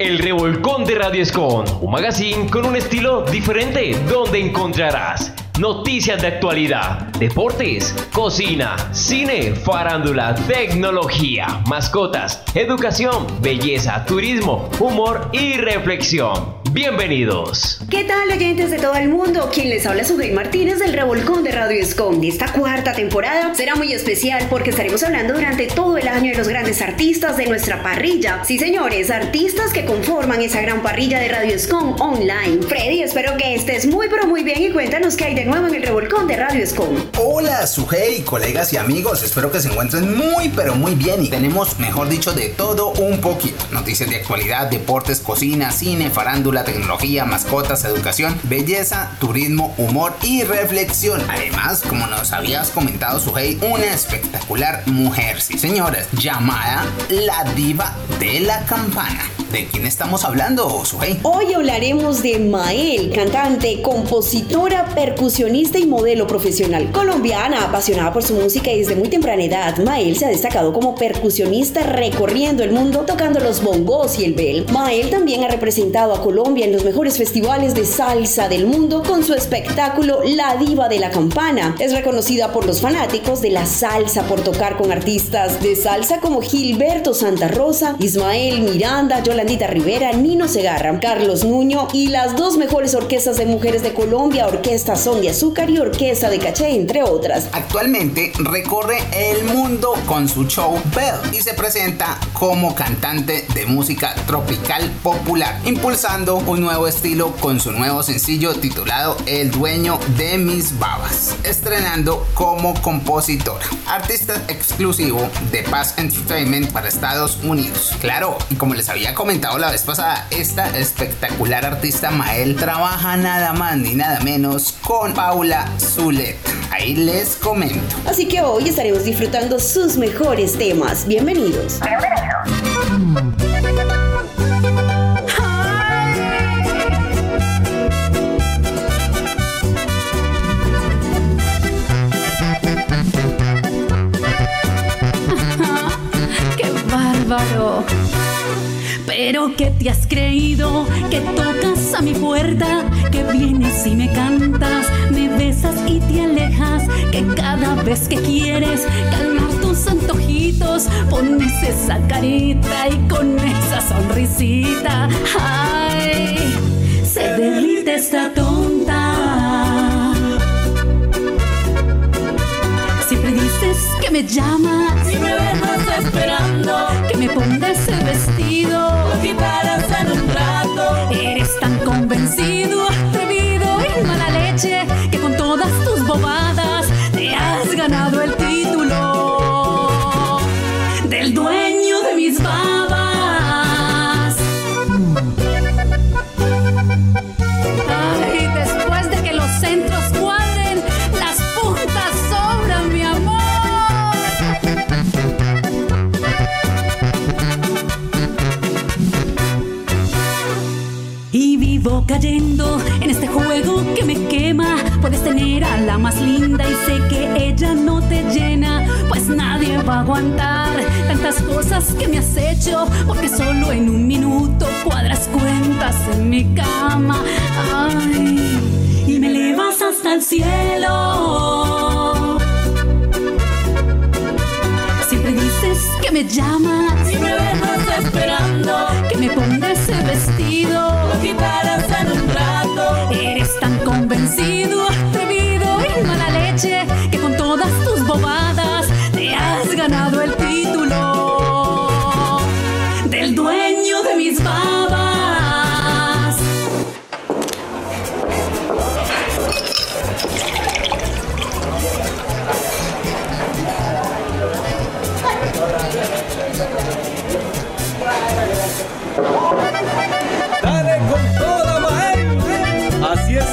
El Revolcón de Radio Escon, un magazine con un estilo diferente donde encontrarás noticias de actualidad, deportes, cocina, cine, farándula, tecnología, mascotas, educación, belleza, turismo, humor y reflexión. Bienvenidos. ¿Qué tal oyentes de todo el mundo? Quien les habla es Ugey Martínez del Revolcón de Radio Escom. Esta cuarta temporada será muy especial porque estaremos hablando durante todo el año de los grandes artistas de nuestra parrilla. Sí, señores, artistas que conforman esa gran parrilla de Radio Escom online. Freddy, espero que estés muy pero muy bien y cuéntanos qué hay de nuevo en el Revolcón de Radio Escom. Hola, Sugey, colegas y amigos. Espero que se encuentren muy pero muy bien y tenemos, mejor dicho, de todo un poquito. Noticias de actualidad, deportes, cocina, cine, farándula tecnología, mascotas, educación, belleza, turismo, humor y reflexión. Además, como nos habías comentado, Sujei, una espectacular mujer, sí señores, llamada la diva de la campana. ¿De quién estamos hablando, Sujei? Hoy hablaremos de Mael, cantante, compositora, percusionista y modelo profesional colombiana, apasionada por su música y desde muy temprana edad. Mael se ha destacado como percusionista recorriendo el mundo tocando los bongos y el bel. Mael también ha representado a Colombia en los mejores festivales de salsa del mundo con su espectáculo La Diva de la Campana. Es reconocida por los fanáticos de la salsa por tocar con artistas de salsa como Gilberto Santa Rosa, Ismael Miranda, Yolandita Rivera, Nino Segarra, Carlos Nuño y las dos mejores orquestas de mujeres de Colombia, Orquesta Son de Azúcar y Orquesta de Caché, entre otras. Actualmente recorre el mundo con su show Bell y se presenta como cantante de música tropical popular, impulsando un nuevo estilo con su nuevo sencillo titulado El dueño de mis babas, estrenando como compositora, artista exclusivo de Paz Entertainment para Estados Unidos. Claro, y como les había comentado, la vez pasada, esta espectacular artista Mael trabaja nada más ni nada menos con Paula Zulet. Ahí les comento. Así que hoy estaremos disfrutando sus mejores temas. Bienvenidos. ¡Qué bárbaro! Pero que te has creído, que tocas a mi puerta, que vienes y me cantas, me besas y te alejas, que cada vez que quieres calmar tus antojitos, pones esa carita y con esa sonrisita, ay, se derrite esta tonta. Siempre dices que me llamas y me que me ponga ese vestido cosas que me has hecho. Porque solo en un minuto cuadras cuentas en mi cama. Ay, y me elevas hasta el cielo. Siempre dices que me llamas y me esperando que me ponga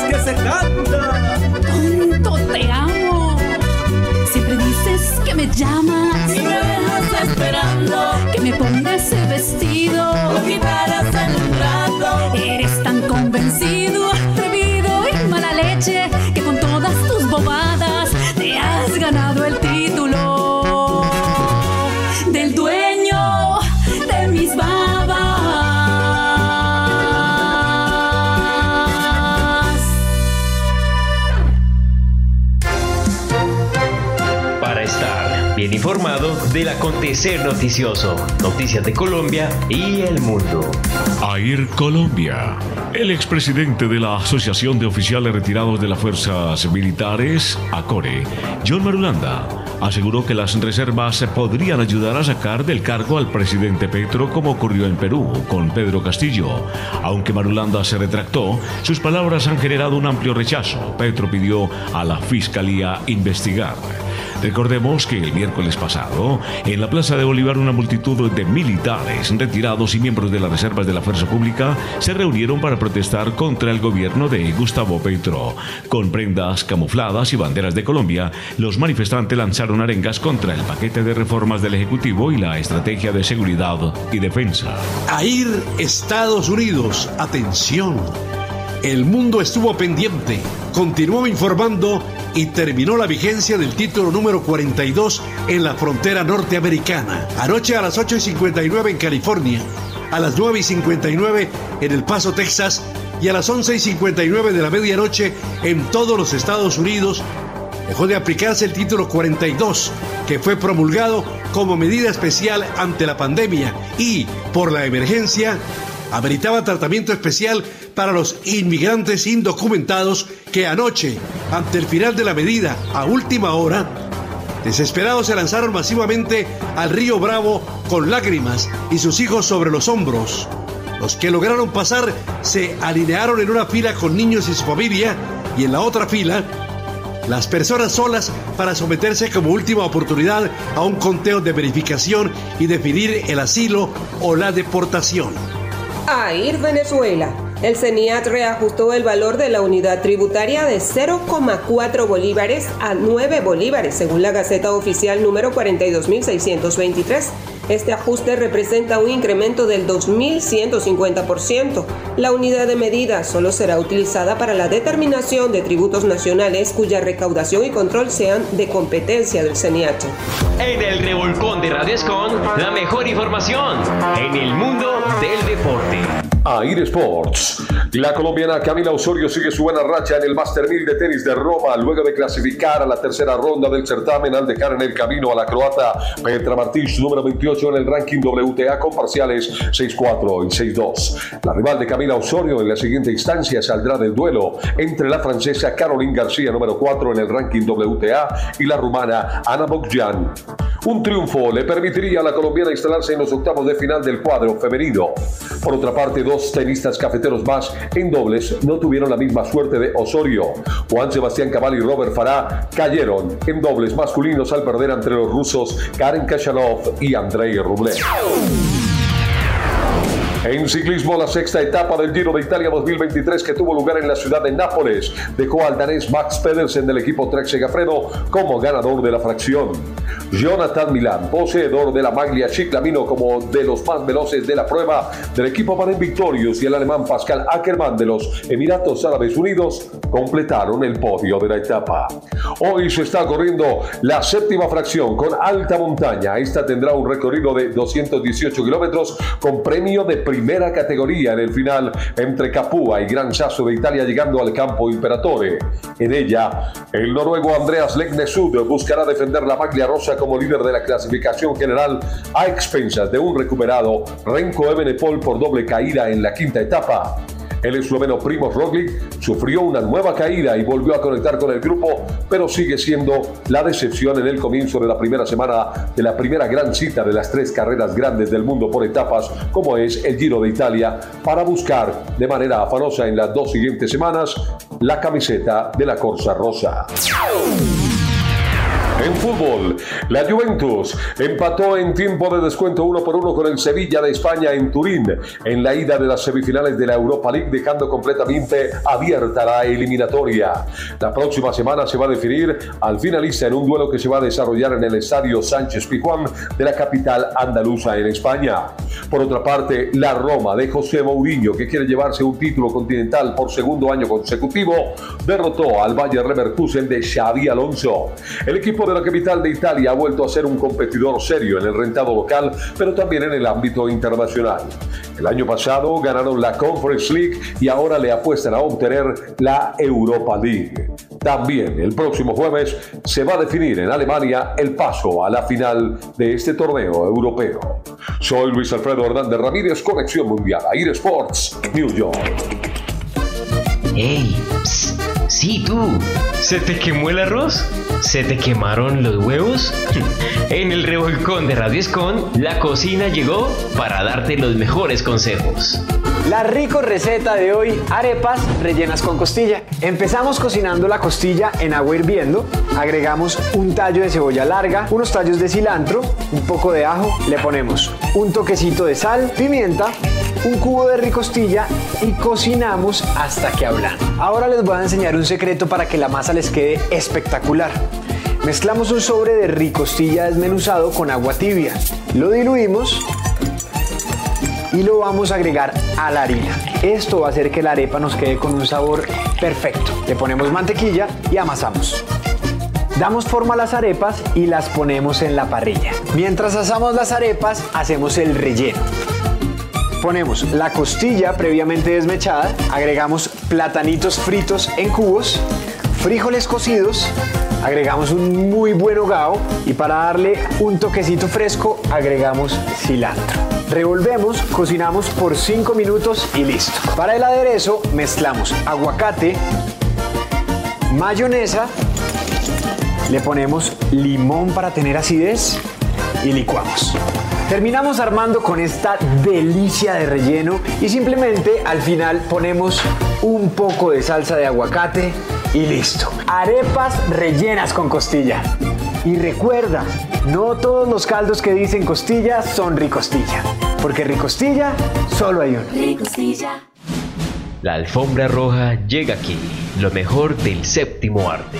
que se canta. Te amo. Siempre dices que me llamas del acontecer noticioso, noticias de Colombia y el mundo. AIR Colombia. El expresidente de la Asociación de Oficiales Retirados de las Fuerzas Militares, ACORE, John Marulanda, aseguró que las reservas podrían ayudar a sacar del cargo al presidente Petro como ocurrió en Perú con Pedro Castillo. Aunque Marulanda se retractó, sus palabras han generado un amplio rechazo. Petro pidió a la Fiscalía investigar. Recordemos que el miércoles pasado, en la Plaza de Bolívar, una multitud de militares retirados y miembros de las reservas de la Fuerza Pública se reunieron para protestar contra el gobierno de Gustavo Petro. Con prendas camufladas y banderas de Colombia, los manifestantes lanzaron arengas contra el paquete de reformas del Ejecutivo y la estrategia de seguridad y defensa. AIR Estados Unidos, atención. El mundo estuvo pendiente, continuó informando y terminó la vigencia del título número 42 en la frontera norteamericana. Anoche a las 8 y 59 en California, a las 9 y 59 en El Paso, Texas y a las 11 y 59 de la medianoche en todos los Estados Unidos dejó de aplicarse el título 42, que fue promulgado como medida especial ante la pandemia y, por la emergencia, ameritaba tratamiento especial para los inmigrantes indocumentados que anoche, ante el final de la medida a última hora, desesperados se lanzaron masivamente al río Bravo con lágrimas y sus hijos sobre los hombros. Los que lograron pasar se alinearon en una fila con niños y su familia y en la otra fila las personas solas para someterse como última oportunidad a un conteo de verificación y definir el asilo o la deportación. AIR Venezuela el CENIAT reajustó el valor de la unidad tributaria de 0,4 bolívares a 9 bolívares, según la Gaceta Oficial número 42623. Este ajuste representa un incremento del 2.150%. La unidad de medida solo será utilizada para la determinación de tributos nacionales cuya recaudación y control sean de competencia del CENIAT. En el revolcón de Radio Escon, la mejor información en el mundo del deporte. AIR Sports. La colombiana Camila Osorio sigue su buena racha en el Master 1000 de tenis de Roma luego de clasificar a la tercera ronda del certamen al dejar en el camino a la croata Petra Martins, número 28 en el ranking WTA con parciales 6-4 y 6-2. La rival de Camila Osorio en la siguiente instancia saldrá del duelo entre la francesa Caroline García, número 4 en el ranking WTA, y la rumana Ana Bogdan. Un triunfo le permitiría a la colombiana instalarse en los octavos de final del cuadro femenino. Por otra parte, dos tenistas cafeteros más en dobles no tuvieron la misma suerte de Osorio. Juan Sebastián Cabal y Robert Farah cayeron en dobles masculinos al perder entre los rusos Karen Kashanov y Andrei Rublev. En ciclismo, la sexta etapa del Giro de Italia 2023 que tuvo lugar en la ciudad de Nápoles dejó al danés Max Pedersen del equipo Trek Segafredo como ganador de la fracción. Jonathan Milan, poseedor de la maglia Chiclamino como de los más veloces de la prueba del equipo Panem Victorious y el alemán Pascal Ackermann de los Emiratos Árabes Unidos completaron el podio de la etapa. Hoy se está corriendo la séptima fracción con alta montaña. Esta tendrá un recorrido de 218 kilómetros con premio de primera categoría en el final entre Capua y Gran Sasso de Italia llegando al campo Imperatore. En ella, el noruego Andreas Legnesud buscará defender la maglia rosa como líder de la clasificación general a expensas de un recuperado Renko Ebenepol por doble caída en la quinta etapa. El esloveno Primoz Roglic sufrió una nueva caída y volvió a conectar con el grupo, pero sigue siendo la decepción en el comienzo de la primera semana de la primera gran cita de las tres carreras grandes del mundo por etapas, como es el Giro de Italia, para buscar de manera afanosa en las dos siguientes semanas la camiseta de la Corsa Rosa. En fútbol, la Juventus empató en tiempo de descuento uno por uno con el Sevilla de España en Turín en la ida de las semifinales de la Europa League, dejando completamente abierta la eliminatoria. La próxima semana se va a definir al finalista en un duelo que se va a desarrollar en el estadio Sánchez Pizjuán de la capital andaluza en España. Por otra parte, la Roma de José Mourinho, que quiere llevarse un título continental por segundo año consecutivo, derrotó al Bayer Leverkusen de Xavi Alonso. El equipo de la capital de Italia ha vuelto a ser un competidor serio en el rentado local, pero también en el ámbito internacional. El año pasado ganaron la Conference League y ahora le apuestan a obtener la Europa League. También el próximo jueves se va a definir en Alemania el paso a la final de este torneo europeo. Soy Luis Alfredo Hernández Ramírez, Conexión Mundial, Air Sports, New York. ¡Ey! Sí, tú. ¿Se te quemó el arroz? ¿Se te quemaron los huevos? en el revolcón de Radio Escon, la cocina llegó para darte los mejores consejos. La rico receta de hoy, arepas rellenas con costilla. Empezamos cocinando la costilla en agua hirviendo, agregamos un tallo de cebolla larga, unos tallos de cilantro, un poco de ajo, le ponemos un toquecito de sal, pimienta, un cubo de ricostilla y cocinamos hasta que hablan. Ahora les voy a enseñar un secreto para que la masa les quede espectacular. Mezclamos un sobre de ricostilla desmenuzado con agua tibia. Lo diluimos y lo vamos a agregar a la harina. Esto va a hacer que la arepa nos quede con un sabor perfecto. Le ponemos mantequilla y amasamos. Damos forma a las arepas y las ponemos en la parrilla. Mientras asamos las arepas, hacemos el relleno. Ponemos la costilla previamente desmechada, agregamos platanitos fritos en cubos, frijoles cocidos, agregamos un muy buen hogao y para darle un toquecito fresco agregamos cilantro. Revolvemos, cocinamos por 5 minutos y listo. Para el aderezo mezclamos aguacate, mayonesa, le ponemos limón para tener acidez y licuamos. Terminamos armando con esta delicia de relleno y simplemente al final ponemos un poco de salsa de aguacate y listo. Arepas rellenas con costilla. Y recuerda, no todos los caldos que dicen costilla son ricostilla, porque ricostilla solo hay uno. Ricostilla. La alfombra roja llega aquí, lo mejor del séptimo arte.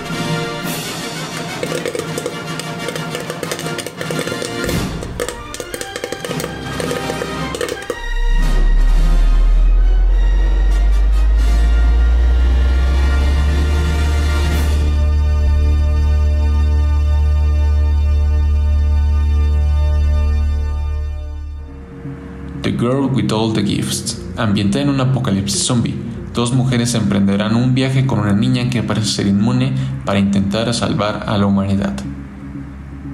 Girl with All the Gifts, ambientada en un apocalipsis zombie. Dos mujeres emprenderán un viaje con una niña que parece ser inmune para intentar salvar a la humanidad.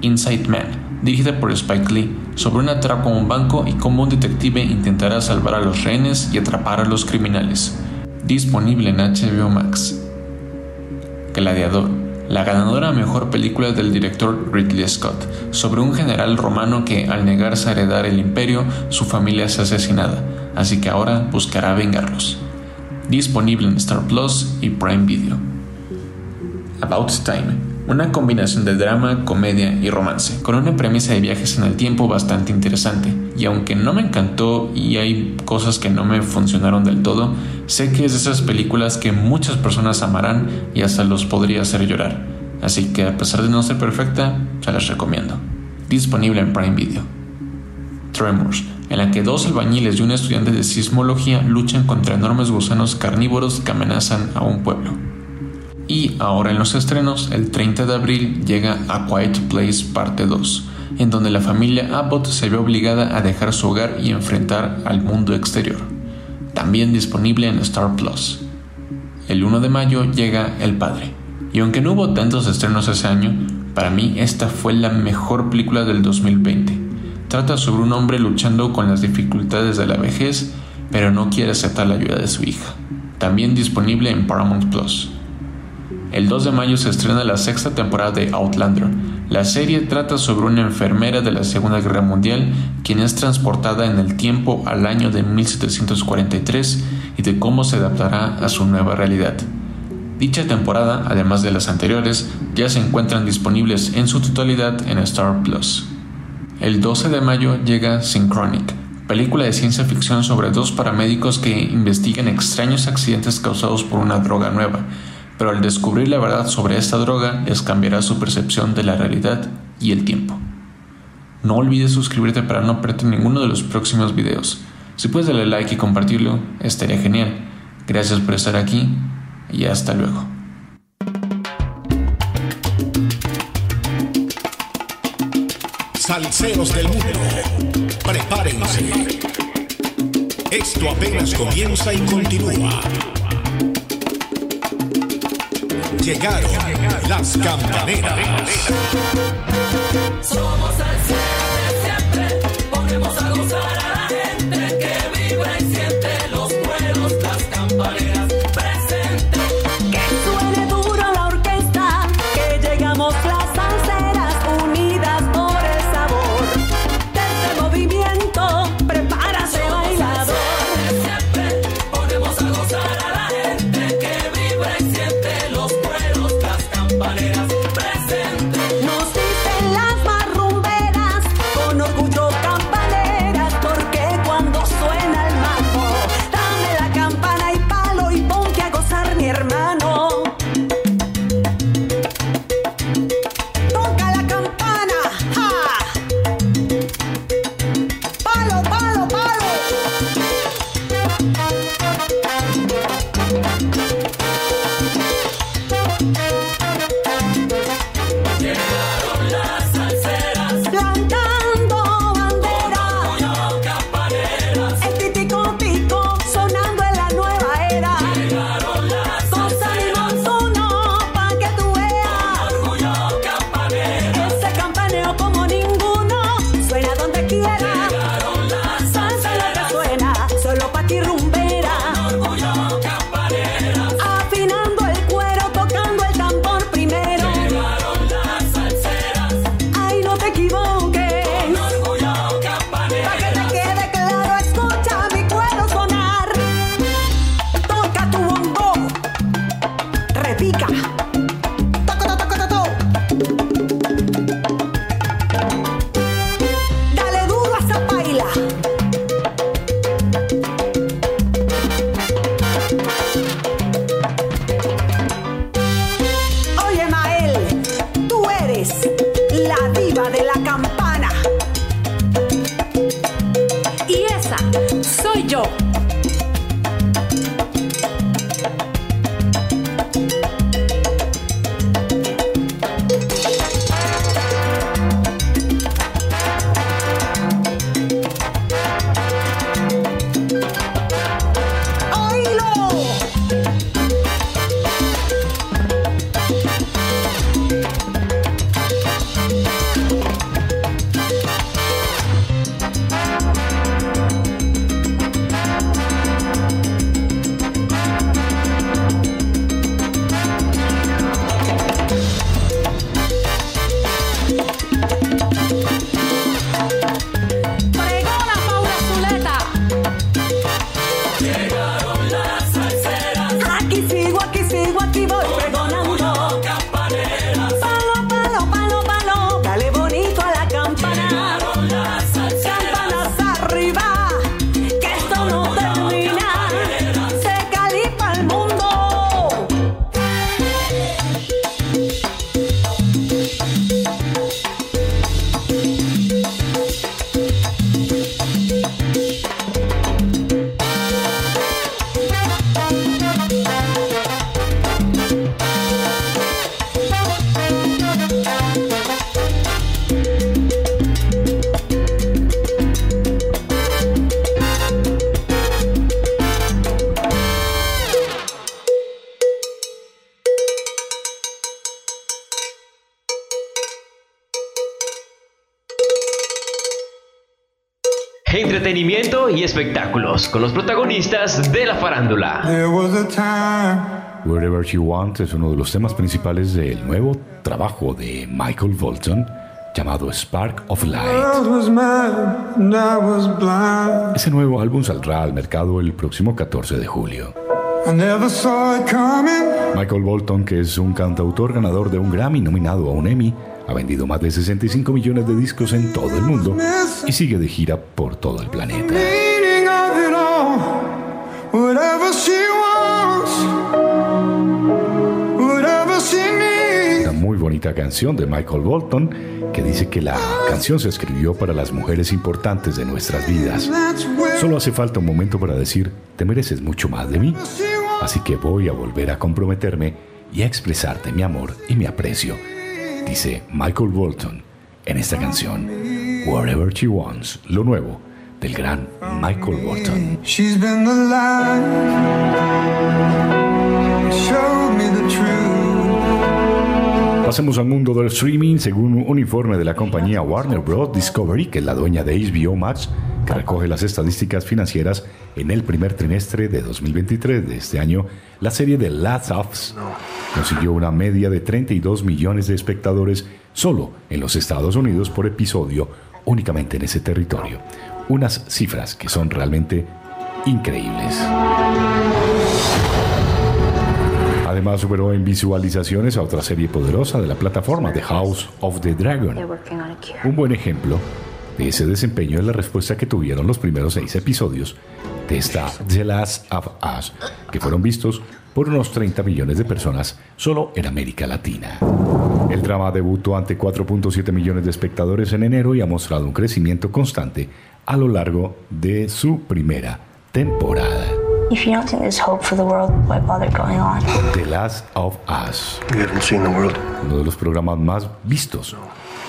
Inside Man, dirigida por Spike Lee, sobre un atraco a un banco y cómo un detective intentará salvar a los rehenes y atrapar a los criminales. Disponible en HBO Max. Gladiador, la ganadora mejor película del director Ridley Scott, sobre un general romano que, al negarse a heredar el imperio, su familia es asesinada, así que ahora buscará vengarlos. Disponible en Star Plus y Prime Video. About Time, una combinación de drama, comedia y romance, con una premisa de viajes en el tiempo bastante interesante. Y aunque no me encantó y hay cosas que no me funcionaron del todo, sé que es de esas películas que muchas personas amarán y hasta los podría hacer llorar. Así que a pesar de no ser perfecta, se las recomiendo. Disponible en Prime Video. Tremors, en la que dos albañiles y un estudiante de sismología luchan contra enormes gusanos carnívoros que amenazan a un pueblo. Y ahora en los estrenos, el 30 de abril llega A Quiet Place Parte 2, en donde la familia Abbott se ve obligada a dejar su hogar y enfrentar al mundo exterior. También disponible en Star Plus. El 1 de mayo llega El Padre, y aunque no hubo tantos estrenos ese año, para mí esta fue la mejor película del 2020. Trata sobre un hombre luchando con las dificultades de la vejez, pero no quiere aceptar la ayuda de su hija. También disponible en Paramount Plus. El 2 de mayo se estrena la sexta temporada de Outlander. La serie trata sobre una enfermera de la Segunda Guerra Mundial quien es transportada en el tiempo al año de 1743 y de cómo se adaptará a su nueva realidad. Dicha temporada, además de las anteriores, ya se encuentran disponibles en su totalidad en Star Plus. El 12 de mayo llega Synchronic, película de ciencia ficción sobre dos paramédicos que investigan extraños accidentes causados por una droga nueva, pero al descubrir la verdad sobre esta droga les cambiará su percepción de la realidad y el tiempo. No olvides suscribirte para no perderte ninguno de los próximos videos. Si puedes darle like y compartirlo, estaría genial. Gracias por estar aquí y hasta luego. Salseros del mundo, prepárense. Esto apenas comienza y continúa. Llegaron las campaneras. Somos salseros con los protagonistas de la farándula. Wherever She Wants es uno de los temas principales del nuevo trabajo de Michael Bolton llamado Spark of Light. Ese nuevo álbum saldrá al mercado el próximo 14 de julio. Michael Bolton, que es un cantautor ganador de un Grammy nominado a un Emmy, ha vendido más de 65 millones de discos en todo el mundo y sigue de gira por todo el planeta. Una muy bonita canción de Michael Bolton que dice que la canción se escribió para las mujeres importantes de nuestras vidas. Solo hace falta un momento para decir, te mereces mucho más de mí. Así que voy a volver a comprometerme y a expresarte mi amor y mi aprecio, dice Michael Bolton en esta canción, Wherever She Wants, lo nuevo del gran Michael Bolton. She's been the light, showed me the truth. Pasemos al mundo del streaming. Según un informe de la compañía Warner Bros. Discovery, que es la dueña de HBO Max, que recoge las estadísticas financieras en el primer trimestre de 2023 de este año, la serie de Last of Us consiguió una media de 32 millones de espectadores solo en los Estados Unidos por episodio, únicamente en ese territorio. Unas cifras que son realmente increíbles. Además superó en visualizaciones a otra serie poderosa de la plataforma, The House of the Dragon. Un buen ejemplo de ese desempeño es la respuesta que tuvieron los primeros seis episodios de esta The Last of Us, que fueron vistos por unos 30 millones de personas solo en América Latina. El drama debutó ante 4.7 millones de espectadores en enero y ha mostrado un crecimiento constante a lo largo de su primera temporada. If you don't think there's hope for the world, why bother going on? The Last of Us. Uno de los programas más vistos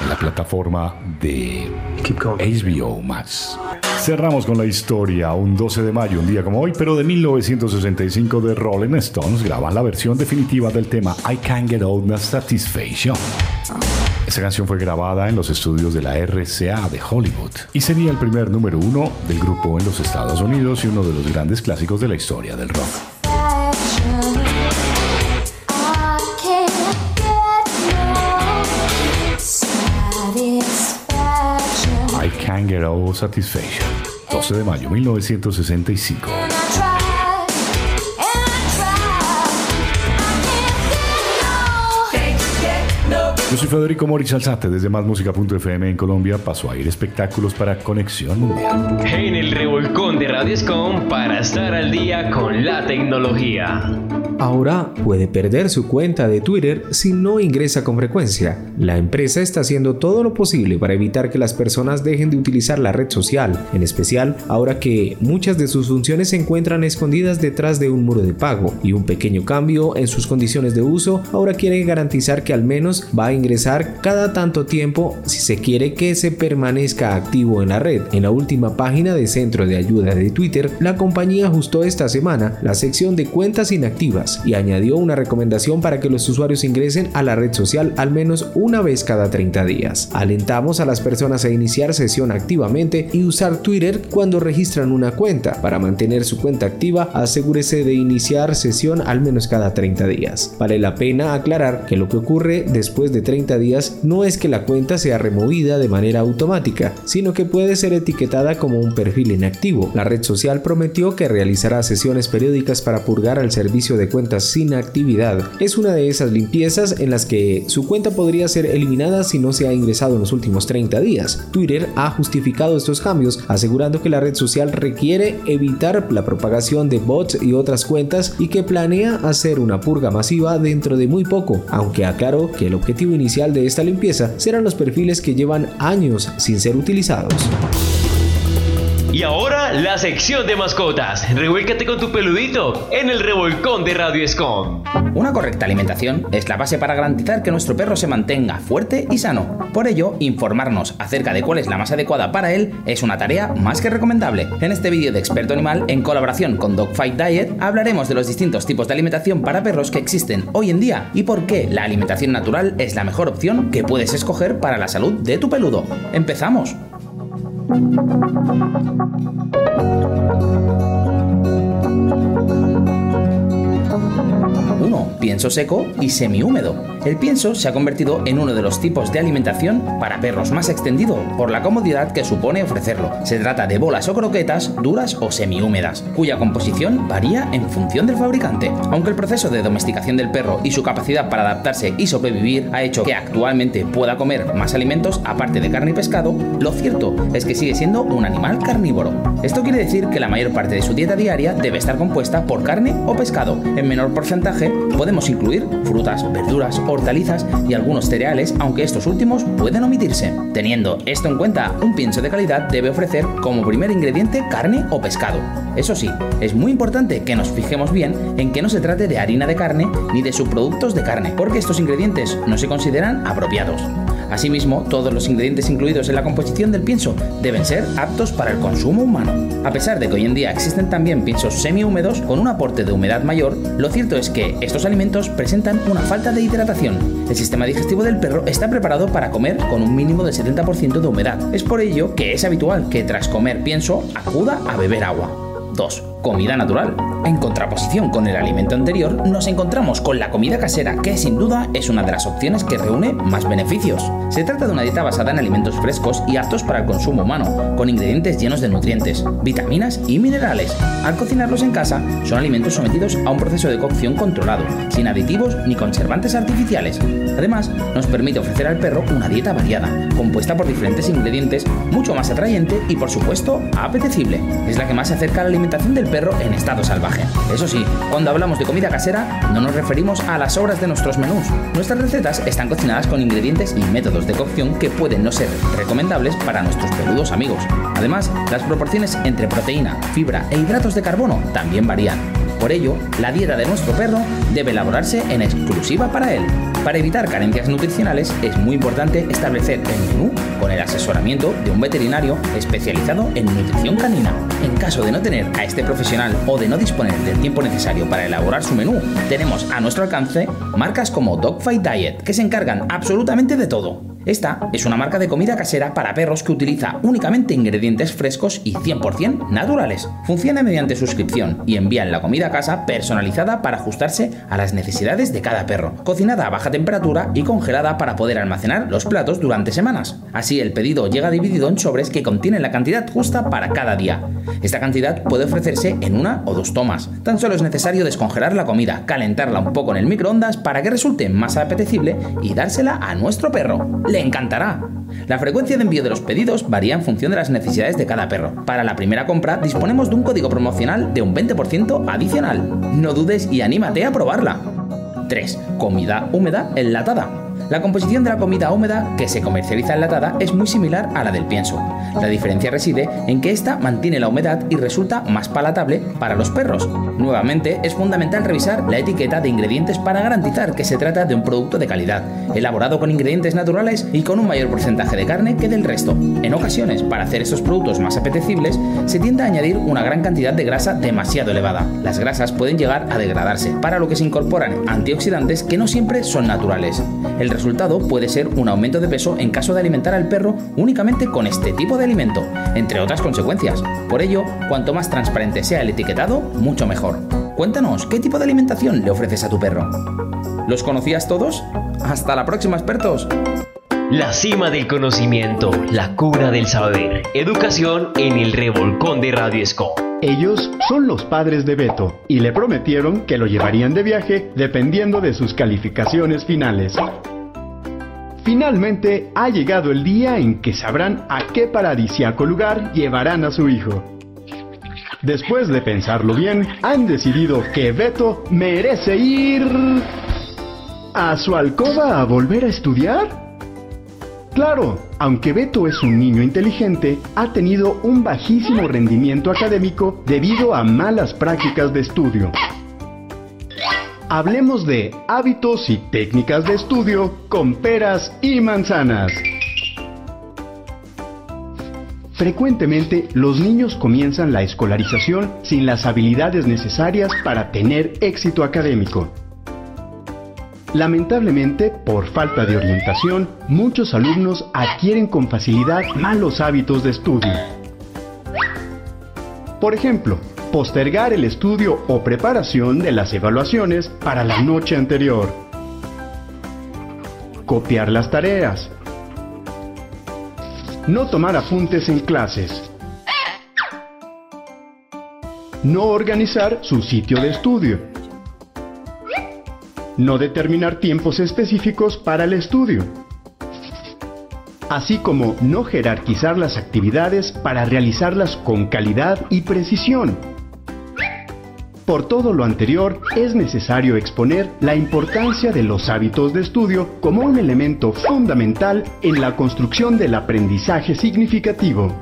en la plataforma de HBO Max. Cerramos con la historia. Un 12 de mayo, un día como hoy, pero de 1965 de Rolling Stones graban la versión definitiva del tema I Can't Get Old Satisfaction. Esta canción fue grabada en los estudios de la RCA de Hollywood y sería el primer número uno del grupo en los Estados Unidos y uno de los grandes clásicos de la historia del rock. I Can't Get Over Satisfaction. 12 de mayo 1965. Yo soy Federico Moritz Alzate desde másmúsica.fm en Colombia. Paso a ir espectáculos para Conexión Mundial. En el revolcón de Radioscom para estar al día con la tecnología. Ahora puede perder su cuenta de Twitter si no ingresa con frecuencia. La empresa está haciendo todo lo posible para evitar que las personas dejen de utilizar la red social, en especial ahora que muchas de sus funciones se encuentran escondidas detrás de un muro de pago y un pequeño cambio en sus condiciones de uso ahora quiere garantizar que al menos va a ingresar cada tanto tiempo si se quiere que se permanezca activo en la red. En la última página de centro de ayuda de Twitter, la compañía ajustó esta semana la sección de cuentas inactivas y añadió una recomendación para que los usuarios ingresen a la red social al menos una vez cada 30 días. Alentamos a las personas a iniciar sesión activamente y usar Twitter cuando registran una cuenta. Para mantener su cuenta activa, asegúrese de iniciar sesión al menos cada 30 días. Vale la pena aclarar que lo que ocurre después de 30 días no es que la cuenta sea removida de manera automática, sino que puede ser etiquetada como un perfil inactivo. La red social prometió que realizará sesiones periódicas para purgar al servicio de cuentas sin actividad. Es una de esas limpiezas en las que su cuenta podría ser eliminada si no se ha ingresado en los últimos 30 días. Twitter ha justificado estos cambios asegurando que la red social requiere evitar la propagación de bots y otras cuentas y que planea hacer una purga masiva dentro de muy poco, aunque aclaró que el objetivo inicial de esta limpieza serán los perfiles que llevan años sin ser utilizados. Y ahora la sección de mascotas. Revuélcate con tu peludito en el revolcón de Radio Escom. Una correcta alimentación es la base para garantizar que nuestro perro se mantenga fuerte y sano. Por ello, informarnos acerca de cuál es la más adecuada para él es una tarea más que recomendable. En este vídeo de Experto Animal, en colaboración con Dogfight Diet, hablaremos de los distintos tipos de alimentación para perros que existen hoy en día y por qué la alimentación natural es la mejor opción que puedes escoger para la salud de tu peludo. ¡Empezamos! Thank you. Pienso seco y semihúmedo. El pienso se ha convertido en uno de los tipos de alimentación para perros más extendido por la comodidad que supone ofrecerlo. Se trata de bolas o croquetas duras o semihúmedas, cuya composición varía en función del fabricante. Aunque el proceso de domesticación del perro y su capacidad para adaptarse y sobrevivir ha hecho que actualmente pueda comer más alimentos aparte de carne y pescado, lo cierto es que sigue siendo un animal carnívoro. Esto quiere decir que la mayor parte de su dieta diaria debe estar compuesta por carne o pescado. En menor porcentaje podemos incluir frutas, verduras, hortalizas y algunos cereales, aunque estos últimos pueden omitirse. Teniendo esto en cuenta, un pienso de calidad debe ofrecer como primer ingrediente carne o pescado. Eso sí, es muy importante que nos fijemos bien en que no se trate de harina de carne ni de subproductos de carne, porque estos ingredientes no se consideran apropiados. Asimismo, todos los ingredientes incluidos en la composición del pienso deben ser aptos para el consumo humano. A pesar de que hoy en día existen también piensos semi-húmedos con un aporte de humedad mayor, lo cierto es que estos alimentos presentan una falta de hidratación. El sistema digestivo del perro está preparado para comer con un mínimo del 70% de humedad. Es por ello que es habitual que tras comer pienso acuda a beber agua. 2. Comida natural. En contraposición con el alimento anterior, nos encontramos con la comida casera, que sin duda es una de las opciones que reúne más beneficios. Se trata de una dieta basada en alimentos frescos y aptos para el consumo humano, con ingredientes llenos de nutrientes, vitaminas y minerales. Al cocinarlos en casa, son alimentos sometidos a un proceso de cocción controlado, sin aditivos ni conservantes artificiales. Además, nos permite ofrecer al perro una dieta variada, compuesta por diferentes ingredientes, mucho más atrayente y por supuesto apetecible. Es la que más se acerca a la alimentación del en estado salvaje. Eso sí, cuando hablamos de comida casera, no nos referimos a las obras de nuestros menús. Nuestras recetas están cocinadas con ingredientes y métodos de cocción que pueden no ser recomendables para nuestros peludos amigos. Además, las proporciones entre proteína, fibra e hidratos de carbono también varían. Por ello, la dieta de nuestro perro debe elaborarse en exclusiva para él. Para evitar carencias nutricionales es muy importante establecer el menú con el asesoramiento de un veterinario especializado en nutrición canina. En caso de no tener a este profesional o de no disponer del tiempo necesario para elaborar su menú, tenemos a nuestro alcance marcas como Dogfight Diet que se encargan absolutamente de todo. Esta es una marca de comida casera para perros que utiliza únicamente ingredientes frescos y 100% naturales. Funciona mediante suscripción y envían la comida a casa personalizada para ajustarse a las necesidades de cada perro, cocinada a baja temperatura y congelada para poder almacenar los platos durante semanas. Así el pedido llega dividido en sobres que contienen la cantidad justa para cada día. Esta cantidad puede ofrecerse en una o dos tomas. Tan solo es necesario descongelar la comida, calentarla un poco en el microondas para que resulte más apetecible y dársela a nuestro perro le encantará. La frecuencia de envío de los pedidos varía en función de las necesidades de cada perro. Para la primera compra disponemos de un código promocional de un 20% adicional. No dudes y anímate a probarla. 3. Comida húmeda enlatada. La composición de la comida húmeda que se comercializa enlatada es muy similar a la del pienso. La diferencia reside en que esta mantiene la humedad y resulta más palatable para los perros. Nuevamente, es fundamental revisar la etiqueta de ingredientes para garantizar que se trata de un producto de calidad, elaborado con ingredientes naturales y con un mayor porcentaje de carne que del resto. En ocasiones, para hacer estos productos más apetecibles, se tiende a añadir una gran cantidad de grasa demasiado elevada. Las grasas pueden llegar a degradarse, para lo que se incorporan antioxidantes que no siempre son naturales. El resultado puede ser un aumento de peso en caso de alimentar al perro únicamente con este tipo de alimento, entre otras consecuencias. Por ello, cuanto más transparente sea el etiquetado, mucho mejor. Cuéntanos, ¿qué tipo de alimentación le ofreces a tu perro? ¿Los conocías todos? Hasta la próxima, expertos. La cima del conocimiento, la cura del saber. Educación en el revolcón de Radio Esco. Ellos son los padres de Beto y le prometieron que lo llevarían de viaje dependiendo de sus calificaciones finales. Finalmente ha llegado el día en que sabrán a qué paradisiaco lugar llevarán a su hijo. Después de pensarlo bien, han decidido que Beto merece ir a su alcoba a volver a estudiar. Claro, aunque Beto es un niño inteligente, ha tenido un bajísimo rendimiento académico debido a malas prácticas de estudio. Hablemos de hábitos y técnicas de estudio con peras y manzanas. Frecuentemente los niños comienzan la escolarización sin las habilidades necesarias para tener éxito académico. Lamentablemente, por falta de orientación, muchos alumnos adquieren con facilidad malos hábitos de estudio. Por ejemplo, postergar el estudio o preparación de las evaluaciones para la noche anterior. Copiar las tareas. No tomar apuntes en clases. No organizar su sitio de estudio. No determinar tiempos específicos para el estudio. Así como no jerarquizar las actividades para realizarlas con calidad y precisión. Por todo lo anterior, es necesario exponer la importancia de los hábitos de estudio como un elemento fundamental en la construcción del aprendizaje significativo.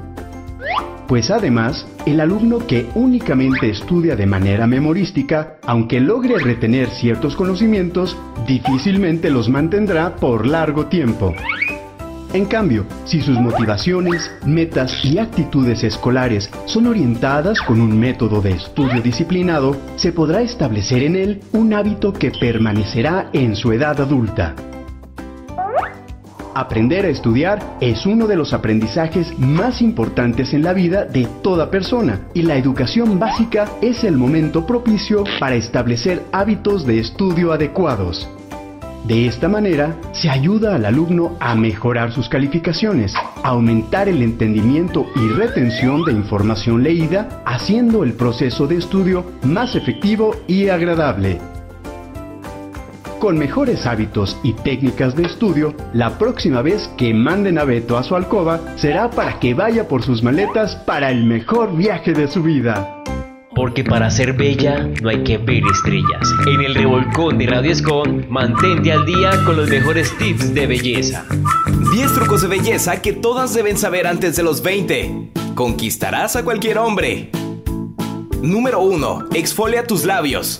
Pues además, el alumno que únicamente estudia de manera memorística, aunque logre retener ciertos conocimientos, difícilmente los mantendrá por largo tiempo. En cambio, si sus motivaciones, metas y actitudes escolares son orientadas con un método de estudio disciplinado, se podrá establecer en él un hábito que permanecerá en su edad adulta. Aprender a estudiar es uno de los aprendizajes más importantes en la vida de toda persona y la educación básica es el momento propicio para establecer hábitos de estudio adecuados. De esta manera, se ayuda al alumno a mejorar sus calificaciones, aumentar el entendimiento y retención de información leída, haciendo el proceso de estudio más efectivo y agradable. Con mejores hábitos y técnicas de estudio, la próxima vez que manden a Beto a su alcoba será para que vaya por sus maletas para el mejor viaje de su vida. Porque para ser bella no hay que ver estrellas. En el revolcón de Radio Escon, mantente al día con los mejores tips de belleza. 10 trucos de belleza que todas deben saber antes de los 20. Conquistarás a cualquier hombre. Número 1. Exfolia tus labios.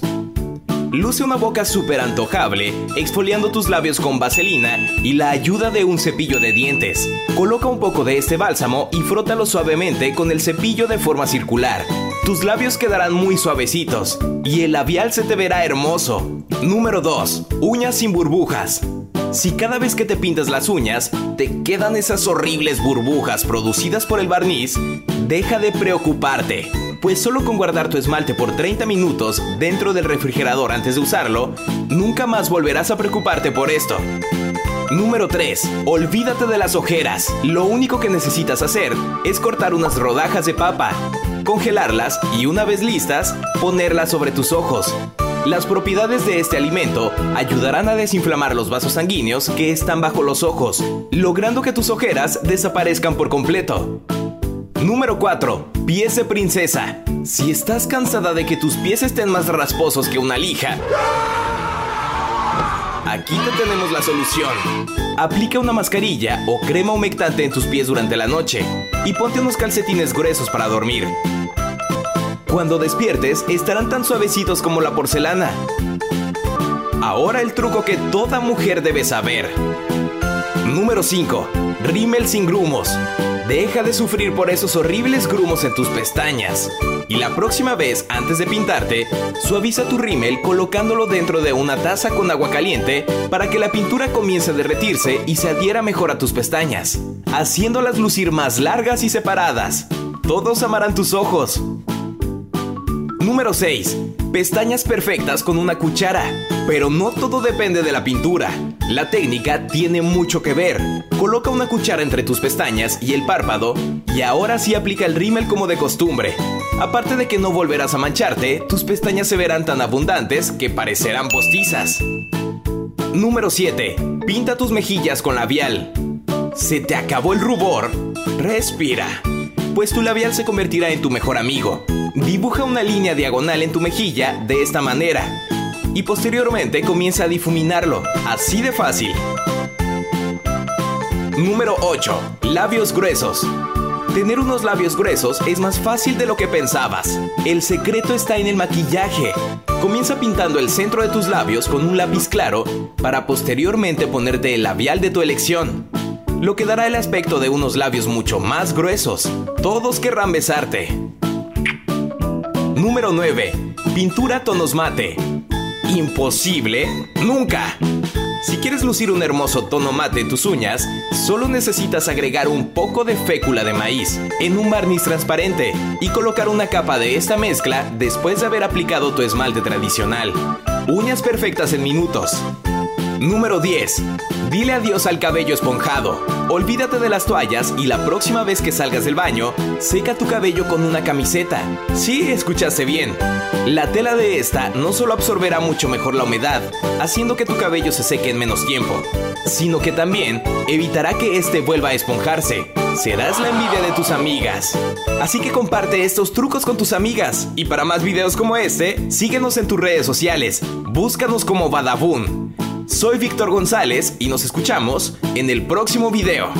Luce una boca súper antojable, exfoliando tus labios con vaselina y la ayuda de un cepillo de dientes. Coloca un poco de este bálsamo y frótalo suavemente con el cepillo de forma circular. Tus labios quedarán muy suavecitos y el labial se te verá hermoso. Número 2. Uñas sin burbujas. Si cada vez que te pintas las uñas te quedan esas horribles burbujas producidas por el barniz, deja de preocuparte, pues solo con guardar tu esmalte por 30 minutos dentro del refrigerador antes de usarlo, nunca más volverás a preocuparte por esto. Número 3. Olvídate de las ojeras. Lo único que necesitas hacer es cortar unas rodajas de papa, congelarlas y una vez listas, ponerlas sobre tus ojos. Las propiedades de este alimento ayudarán a desinflamar los vasos sanguíneos que están bajo los ojos, logrando que tus ojeras desaparezcan por completo. Número 4. Pies de princesa. Si estás cansada de que tus pies estén más rasposos que una lija, aquí te tenemos la solución. Aplica una mascarilla o crema humectante en tus pies durante la noche y ponte unos calcetines gruesos para dormir. Cuando despiertes, estarán tan suavecitos como la porcelana. Ahora el truco que toda mujer debe saber. Número 5. Rímel sin grumos. Deja de sufrir por esos horribles grumos en tus pestañas. Y la próxima vez, antes de pintarte, suaviza tu rímel colocándolo dentro de una taza con agua caliente para que la pintura comience a derretirse y se adhiera mejor a tus pestañas, haciéndolas lucir más largas y separadas. Todos amarán tus ojos. Número 6. Pestañas perfectas con una cuchara. Pero no todo depende de la pintura. La técnica tiene mucho que ver. Coloca una cuchara entre tus pestañas y el párpado y ahora sí aplica el rímel como de costumbre. Aparte de que no volverás a mancharte, tus pestañas se verán tan abundantes que parecerán postizas. Número 7. Pinta tus mejillas con labial. ¿Se te acabó el rubor? Respira. Pues tu labial se convertirá en tu mejor amigo. Dibuja una línea diagonal en tu mejilla de esta manera. Y posteriormente comienza a difuminarlo. Así de fácil. Número 8. Labios gruesos. Tener unos labios gruesos es más fácil de lo que pensabas. El secreto está en el maquillaje. Comienza pintando el centro de tus labios con un lápiz claro para posteriormente ponerte el labial de tu elección. Lo que dará el aspecto de unos labios mucho más gruesos. Todos querrán besarte. Número 9. Pintura tonos mate. ¿Imposible? Nunca. Si quieres lucir un hermoso tono mate en tus uñas, solo necesitas agregar un poco de fécula de maíz en un barniz transparente y colocar una capa de esta mezcla después de haber aplicado tu esmalte tradicional. Uñas perfectas en minutos. Número 10. Dile adiós al cabello esponjado. Olvídate de las toallas y la próxima vez que salgas del baño, seca tu cabello con una camiseta. Sí, escuchaste bien. La tela de esta no solo absorberá mucho mejor la humedad, haciendo que tu cabello se seque en menos tiempo, sino que también evitará que este vuelva a esponjarse. Serás la envidia de tus amigas. Así que comparte estos trucos con tus amigas. Y para más videos como este, síguenos en tus redes sociales. Búscanos como Badabun. Soy Víctor González y nos escuchamos en el próximo video.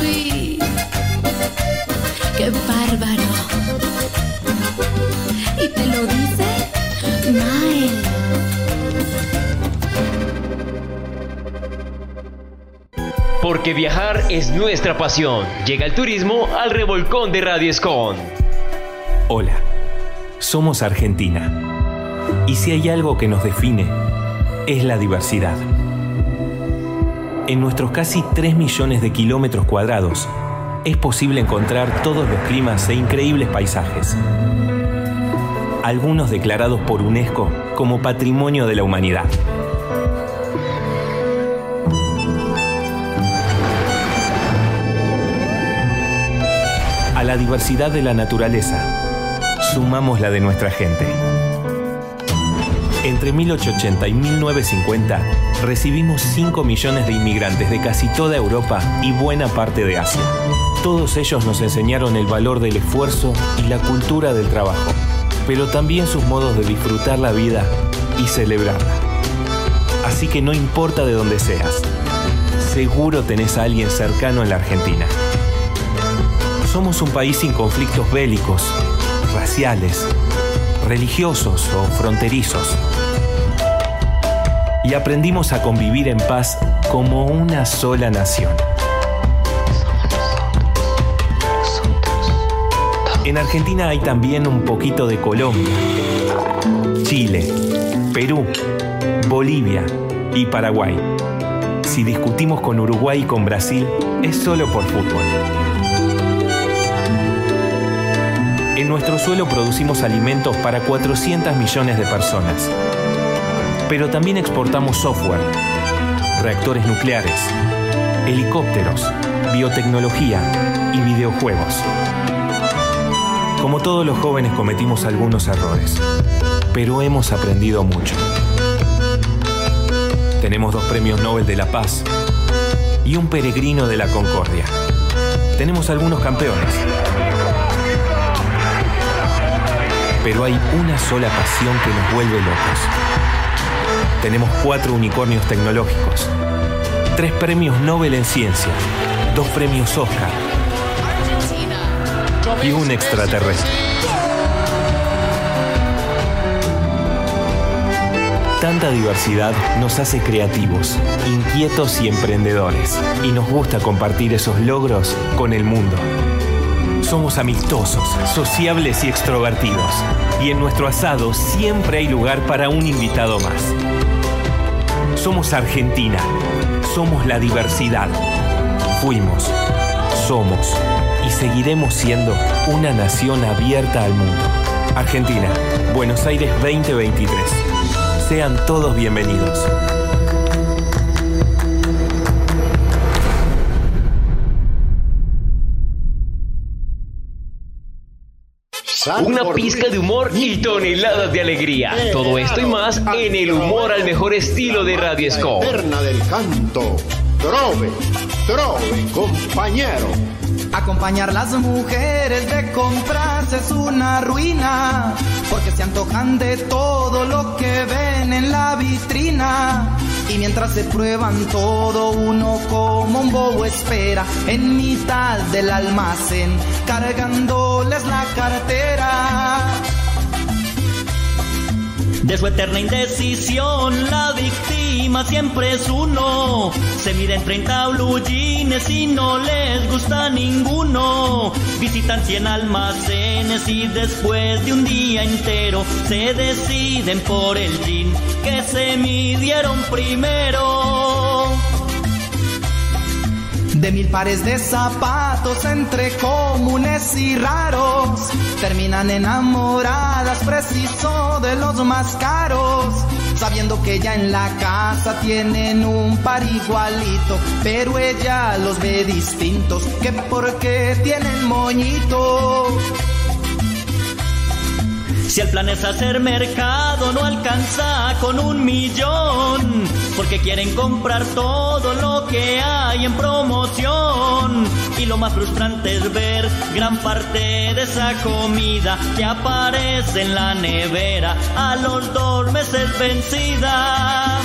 Uy. Qué bárbaro. Y te lo dice Nael. Porque viajar es nuestra pasión. Llega el turismo al revolcón de Radio Escon. Hola, somos Argentina. Y si hay algo que nos define, es la diversidad. En nuestros casi 3 millones de kilómetros cuadrados, es posible encontrar todos los climas e increíbles paisajes. Algunos declarados por UNESCO como Patrimonio de la Humanidad. A la diversidad de la naturaleza, sumamos la de nuestra gente. Entre 1880 y 1950 recibimos 5 millones de inmigrantes de casi toda Europa y buena parte de Asia. Todos ellos nos enseñaron el valor del esfuerzo y la cultura del trabajo, pero también sus modos de disfrutar la vida y celebrarla. Así que no importa de dónde seas, seguro tenés a alguien cercano en la Argentina. Somos un país sin conflictos bélicos, raciales, religiosos o fronterizos. Y aprendimos a convivir en paz como una sola nación. En Argentina hay también un poquito de Colombia, Chile, Perú, Bolivia y Paraguay. Si discutimos con Uruguay y con Brasil, es solo por fútbol. En nuestro suelo producimos alimentos para 400 millones de personas. Pero también exportamos software, reactores nucleares, helicópteros, biotecnología y videojuegos. Como todos los jóvenes cometimos algunos errores, pero hemos aprendido mucho. Tenemos dos premios Nobel de la Paz y un peregrino de la Concordia. Tenemos algunos campeones. Pero hay una sola pasión que nos vuelve locos. Tenemos cuatro unicornios tecnológicos, tres premios Nobel en ciencia, dos premios Oscar y un extraterrestre. Tanta diversidad nos hace creativos, inquietos y emprendedores, y nos gusta compartir esos logros con el mundo. Somos amistosos, sociables y extrovertidos, y en nuestro asado siempre hay lugar para un invitado más. Somos Argentina, somos la diversidad. Fuimos, somos y seguiremos siendo una nación abierta al mundo. Argentina, Buenos Aires 2023. Sean todos bienvenidos. Una pizca de humor y toneladas de alegría. Todo esto y más en el humor al mejor estilo de Radio Esco. Eterna del canto. Trove, trove, compañero. Acompañar las mujeres de compras es una ruina, porque se antojan de todo lo que ven en la vitrina. Y mientras se prueban todo, uno como un bobo espera en mitad del almacén, cargándoles la cartera. De su eterna indecisión, la víctima siempre es uno. Se miden 30 blue jeans y no les gusta ninguno. Visitan 100 almacenes y después de un día entero se deciden por el jean que se midieron primero. De mil pares de zapatos entre comunes y raros, terminan enamoradas preciso de los más caros, sabiendo que ya en la casa tienen un par igualito, pero ella los ve distintos, que porque tienen moñito. Si el plan es hacer mercado, no alcanza con un millón, porque quieren comprar todo lo que hay en promoción. Y lo más frustrante es ver gran parte de esa comida que aparece en la nevera a los dos meses vencida.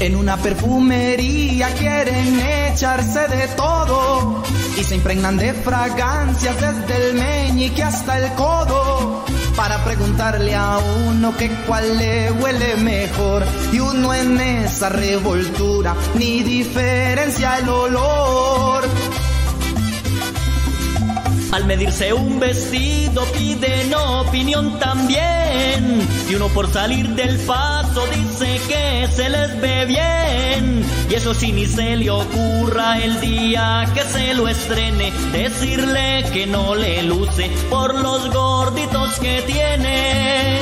En una perfumería quieren echarse de todo y se impregnan de fragancias desde el meñique hasta el codo para preguntarle a uno que cuál le huele mejor y uno en esa revoltura ni diferencia el olor. Al medirse un vestido piden opinión también. Y uno por salir del paso dice que se les ve bien. Y eso sí ni se le ocurra el día que se lo estrene. Decirle que no le luce por los gorditos que tiene.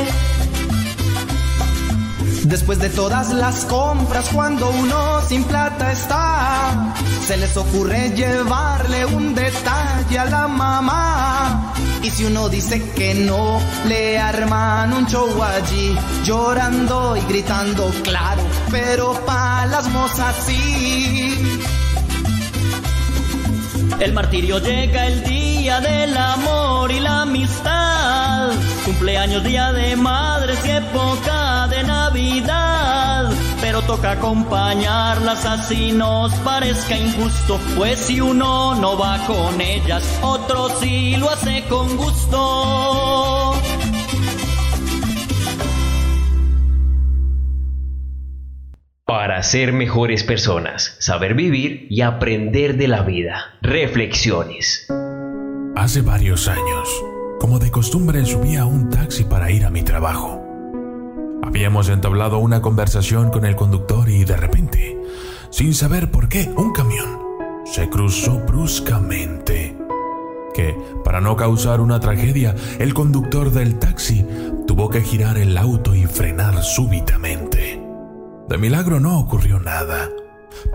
Después de todas las compras, cuando uno sin plata está, se les ocurre llevarle un detalle a la mamá. Y si uno dice que no, le arman un show allí, llorando y gritando, claro, pero pa' las mozas sí. El martirio llega el día del amor y la amistad. Cumpleaños, día de madres y época de Navidad. Pero toca acompañarlas así nos parezca injusto. Pues si uno no va con ellas, otro sí lo hace con gusto. Para ser mejores personas, saber vivir y aprender de la vida. Reflexiones. Hace varios años, como de costumbre, subí a un taxi para ir a mi trabajo. Habíamos entablado una conversación con el conductor y de repente, sin saber por qué, un camión se cruzó bruscamente. Que, para no causar una tragedia, el conductor del taxi tuvo que girar el auto y frenar súbitamente. De milagro no ocurrió nada.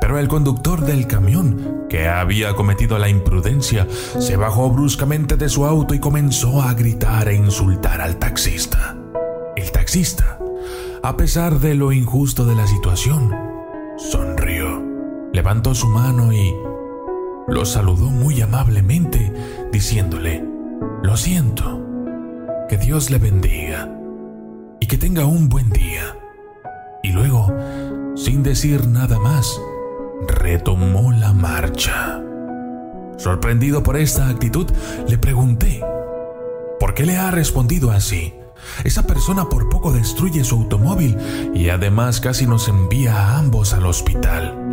Pero el conductor del camión, que había cometido la imprudencia, se bajó bruscamente de su auto y comenzó a gritar e insultar al taxista. El taxista, a pesar de lo injusto de la situación, sonrió, levantó su mano y lo saludó muy amablemente, diciéndole, lo siento, que Dios le bendiga. y que tenga un buen día. Y luego, sin decir nada más, retomó la marcha. Sorprendido por esta actitud, le pregunté, ¿por qué le ha respondido así? Esa persona por poco destruye su automóvil y además casi nos envía a ambos al hospital.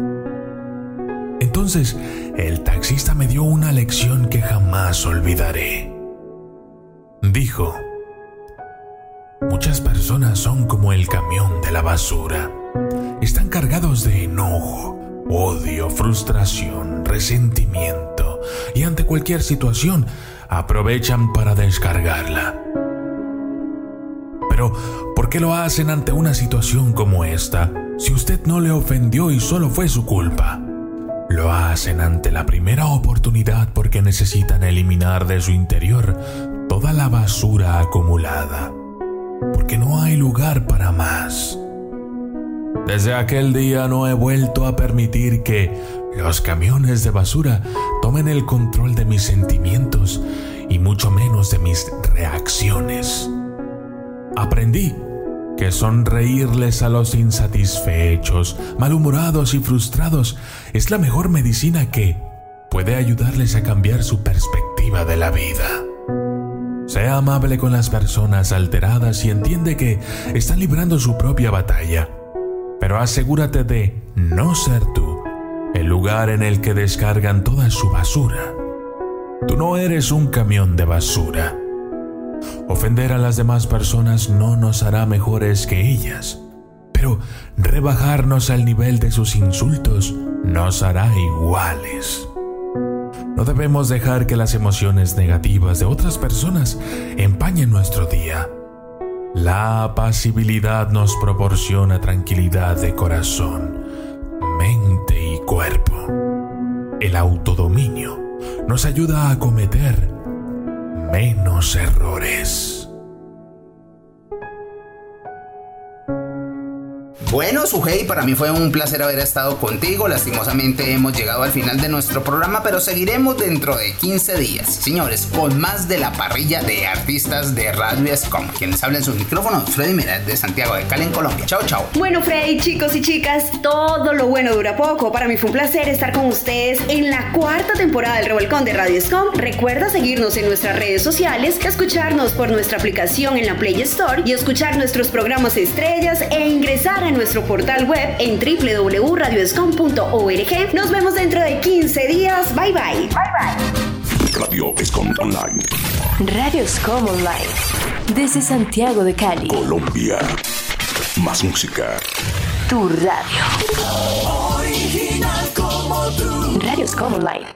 Entonces, el taxista me dio una lección que jamás olvidaré. Dijo, muchas personas son como el camión de la basura. Están cargados de enojo, odio, frustración, resentimiento y ante cualquier situación aprovechan para descargarla. Pero, ¿por qué lo hacen ante una situación como esta si usted no le ofendió y solo fue su culpa? Lo hacen ante la primera oportunidad porque necesitan eliminar de su interior toda la basura acumulada, porque no hay lugar para más. Desde aquel día no he vuelto a permitir que los camiones de basura tomen el control de mis sentimientos y mucho menos de mis reacciones. Aprendí que sonreírles a los insatisfechos, malhumorados y frustrados es la mejor medicina que puede ayudarles a cambiar su perspectiva de la vida. Sea amable con las personas alteradas y entiende que están librando su propia batalla, pero asegúrate de no ser tú el lugar en el que descargan toda su basura. Tú no eres un camión de basura. Ofender a las demás personas no nos hará mejores que ellas, pero rebajarnos al nivel de sus insultos nos hará iguales. No debemos dejar que las emociones negativas de otras personas empañen nuestro día. La apacibilidad nos proporciona tranquilidad de corazón, mente y cuerpo. El autodominio nos ayuda a cometer menos errores. Bueno, Sujei, para mí fue un placer haber estado contigo. Lastimosamente hemos llegado al final de nuestro programa, pero seguiremos dentro de 15 días. Señores, con más de la parrilla de artistas de Radio Escom. Quienes hablan sus micrófonos, Freddy Meraz de Santiago de Cali en Colombia. Chao, chao. Bueno, Freddy, chicos y chicas, todo lo bueno dura poco. Para mí fue un placer estar con ustedes en la cuarta temporada del Revolcón de Radio Escom. Recuerda seguirnos en nuestras redes sociales, escucharnos por nuestra aplicación en la Play Store y escuchar nuestros programas estrellas e ingresar a nuestro portal web en www.radioscom.org. Nos vemos dentro de 15 días. Bye bye. Bye bye. Radio Escom Online. Radio Scom Online. Desde Santiago de Cali. Colombia. Más música. Tu radio. Original como tú. Radio Scom Online.